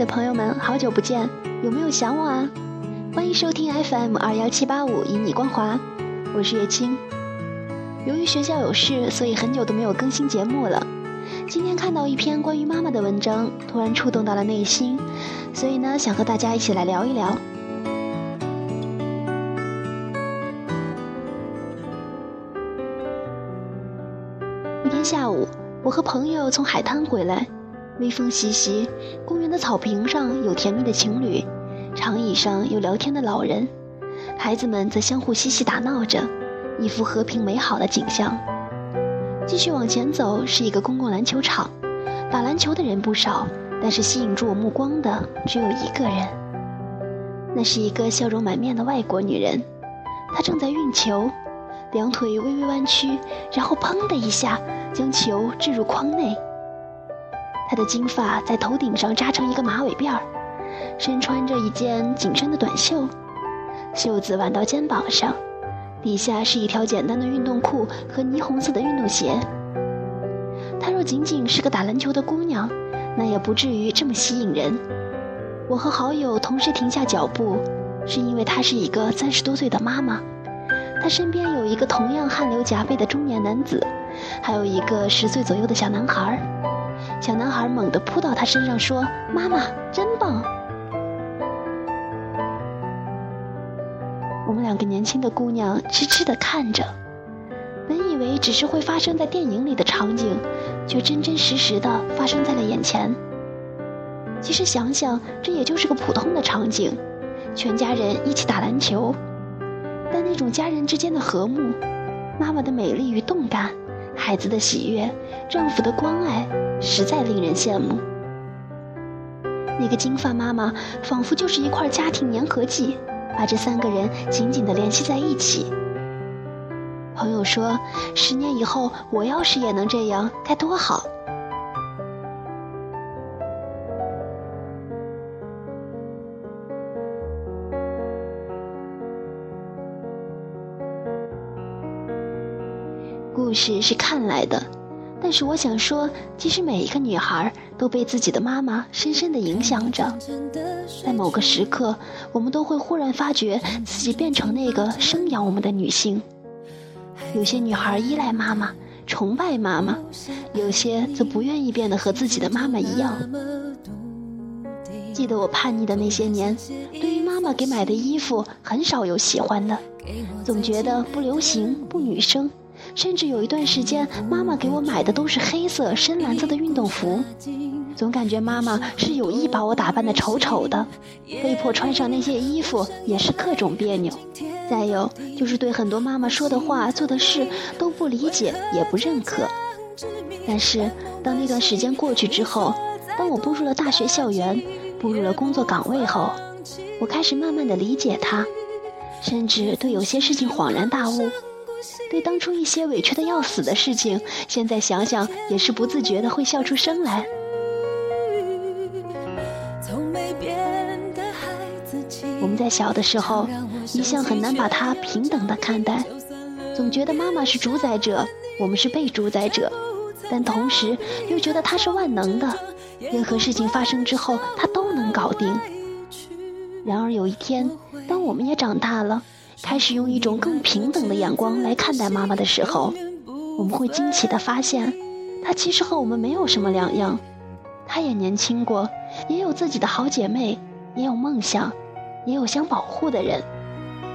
的朋友们，好久不见，有没有想我啊？欢迎收听 FM 二幺七八五，以你光华，我是叶青。由于学校有事，所以很久都没有更新节目了。今天看到一篇关于妈妈的文章，突然触动到了内心，所以呢，想和大家一起来聊一聊。一天下午，我和朋友从海滩回来，微风习习，公园的草坪上有甜蜜的情侣，长椅上有聊天的老人，孩子们则相互嬉戏打闹着，一幅和平美好的景象。继续往前走是一个公共篮球场，打篮球的人不少，但是吸引住我目光的只有一个人，那是一个笑容满面的外国女人，她正在运球。两腿微微弯曲，然后砰的一下将球掷入筐内。她的金发在头顶上扎成一个马尾辫儿，身穿着一件紧身的短袖，袖子挽到肩膀上，底下是一条简单的运动裤和霓虹色的运动鞋。她若仅仅是个打篮球的姑娘，那也不至于这么吸引人。我和好友同时停下脚步，是因为她是一个三十多岁的妈妈。他身边有一个同样汗流浃背的中年男子，还有一个十岁左右的小男孩儿。小男孩猛地扑到他身上，说：“妈妈真棒。”我们两个年轻的姑娘痴痴地看着，本以为只是会发生在电影里的场景，却真真实实的发生在了眼前。其实想想，这也就是个普通的场景，全家人一起打篮球。但那种家人之间的和睦，妈妈的美丽与动感，孩子的喜悦，丈夫的关爱，实在令人羡慕。那个金发妈妈仿佛就是一块家庭粘合剂，把这三个人紧紧地联系在一起。朋友说，十年以后我要是也能这样，该多好。故事是看来的，但是我想说，其实每一个女孩都被自己的妈妈深深的影响着。在某个时刻，我们都会忽然发觉自己变成那个生养我们的女性。有些女孩依赖妈妈，崇拜妈妈；有些则不愿意变得和自己的妈妈一样。记得我叛逆的那些年，对于妈妈给买的衣服，很少有喜欢的，总觉得不流行、不女生。甚至有一段时间，妈妈给我买的都是黑色、深蓝色的运动服，总感觉妈妈是有意把我打扮的丑丑的，被迫穿上那些衣服也是各种别扭。再有就是对很多妈妈说的话、做的事都不理解也不认可。但是当那段时间过去之后，当我步入了大学校园，步入了工作岗位后，我开始慢慢的理解她，甚至对有些事情恍然大悟。对当初一些委屈的要死的事情，现在想想也是不自觉的会笑出声来。我们在小的时候，一向很难把他平等的看待，总觉得妈妈是主宰者，我们是被主宰者，但同时又觉得他是万能的，任何事情发生之后他都能搞定。然而有一天，当我们也长大了。开始用一种更平等的眼光来看待妈妈的时候，我们会惊奇地发现，她其实和我们没有什么两样。她也年轻过，也有自己的好姐妹，也有梦想，也有想保护的人。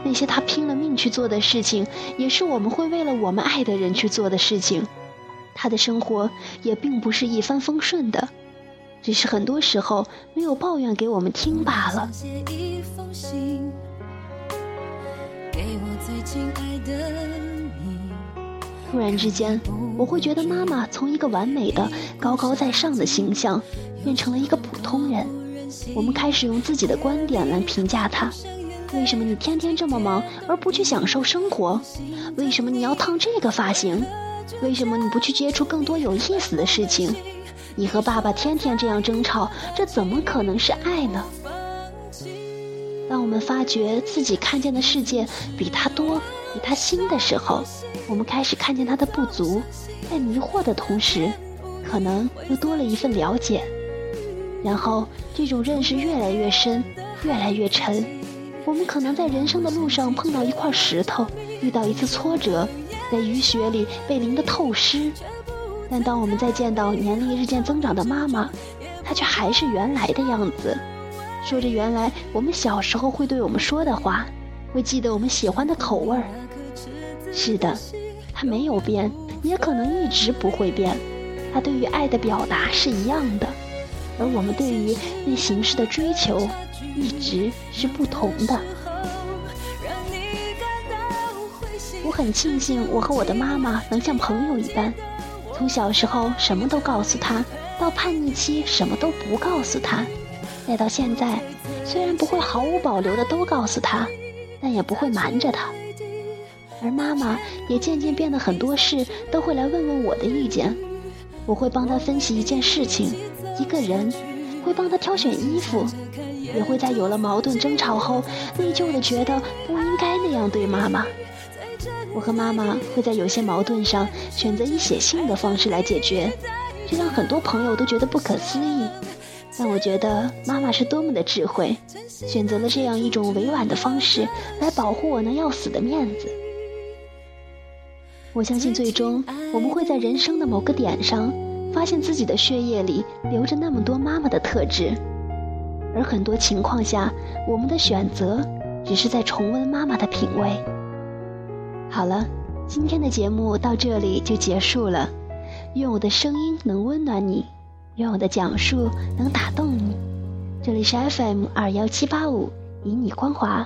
那些她拼了命去做的事情，也是我们会为了我们爱的人去做的事情。她的生活也并不是一帆风顺的，只是很多时候没有抱怨给我们听罢了。突然之间，我会觉得妈妈从一个完美的、高高在上的形象，变成了一个普通人。我们开始用自己的观点来评价她：为什么你天天这么忙，而不去享受生活？为什么你要烫这个发型？为什么你不去接触更多有意思的事情？你和爸爸天天这样争吵，这怎么可能是爱呢？当我们发觉自己看见的世界比他多、比他新的时候，我们开始看见他的不足，在迷惑的同时，可能又多了一份了解。然后这种认识越来越深，越来越沉。我们可能在人生的路上碰到一块石头，遇到一次挫折，在雨雪里被淋得透湿。但当我们再见到年龄日渐增长的妈妈，她却还是原来的样子，说着原来我们小时候会对我们说的话，会记得我们喜欢的口味儿。是的，他没有变，也可能一直不会变。他对于爱的表达是一样的，而我们对于那形式的追求，一直是不同的。我很庆幸我和我的妈妈能像朋友一般。从小时候什么都告诉他，到叛逆期什么都不告诉他，再到现在，虽然不会毫无保留的都告诉他，但也不会瞒着他。而妈妈也渐渐变得很多事都会来问问我的意见，我会帮他分析一件事情、一个人，会帮他挑选衣服，也会在有了矛盾争吵后内疚的觉得不应该那样对妈妈。我和妈妈会在有些矛盾上选择以写信的方式来解决，这让很多朋友都觉得不可思议。但我觉得妈妈是多么的智慧，选择了这样一种委婉的方式来保护我那要死的面子。我相信，最终我们会在人生的某个点上，发现自己的血液里流着那么多妈妈的特质，而很多情况下，我们的选择只是在重温妈妈的品味。好了，今天的节目到这里就结束了。愿我的声音能温暖你，愿我的讲述能打动你。这里是 FM 二幺七八五，以你光华。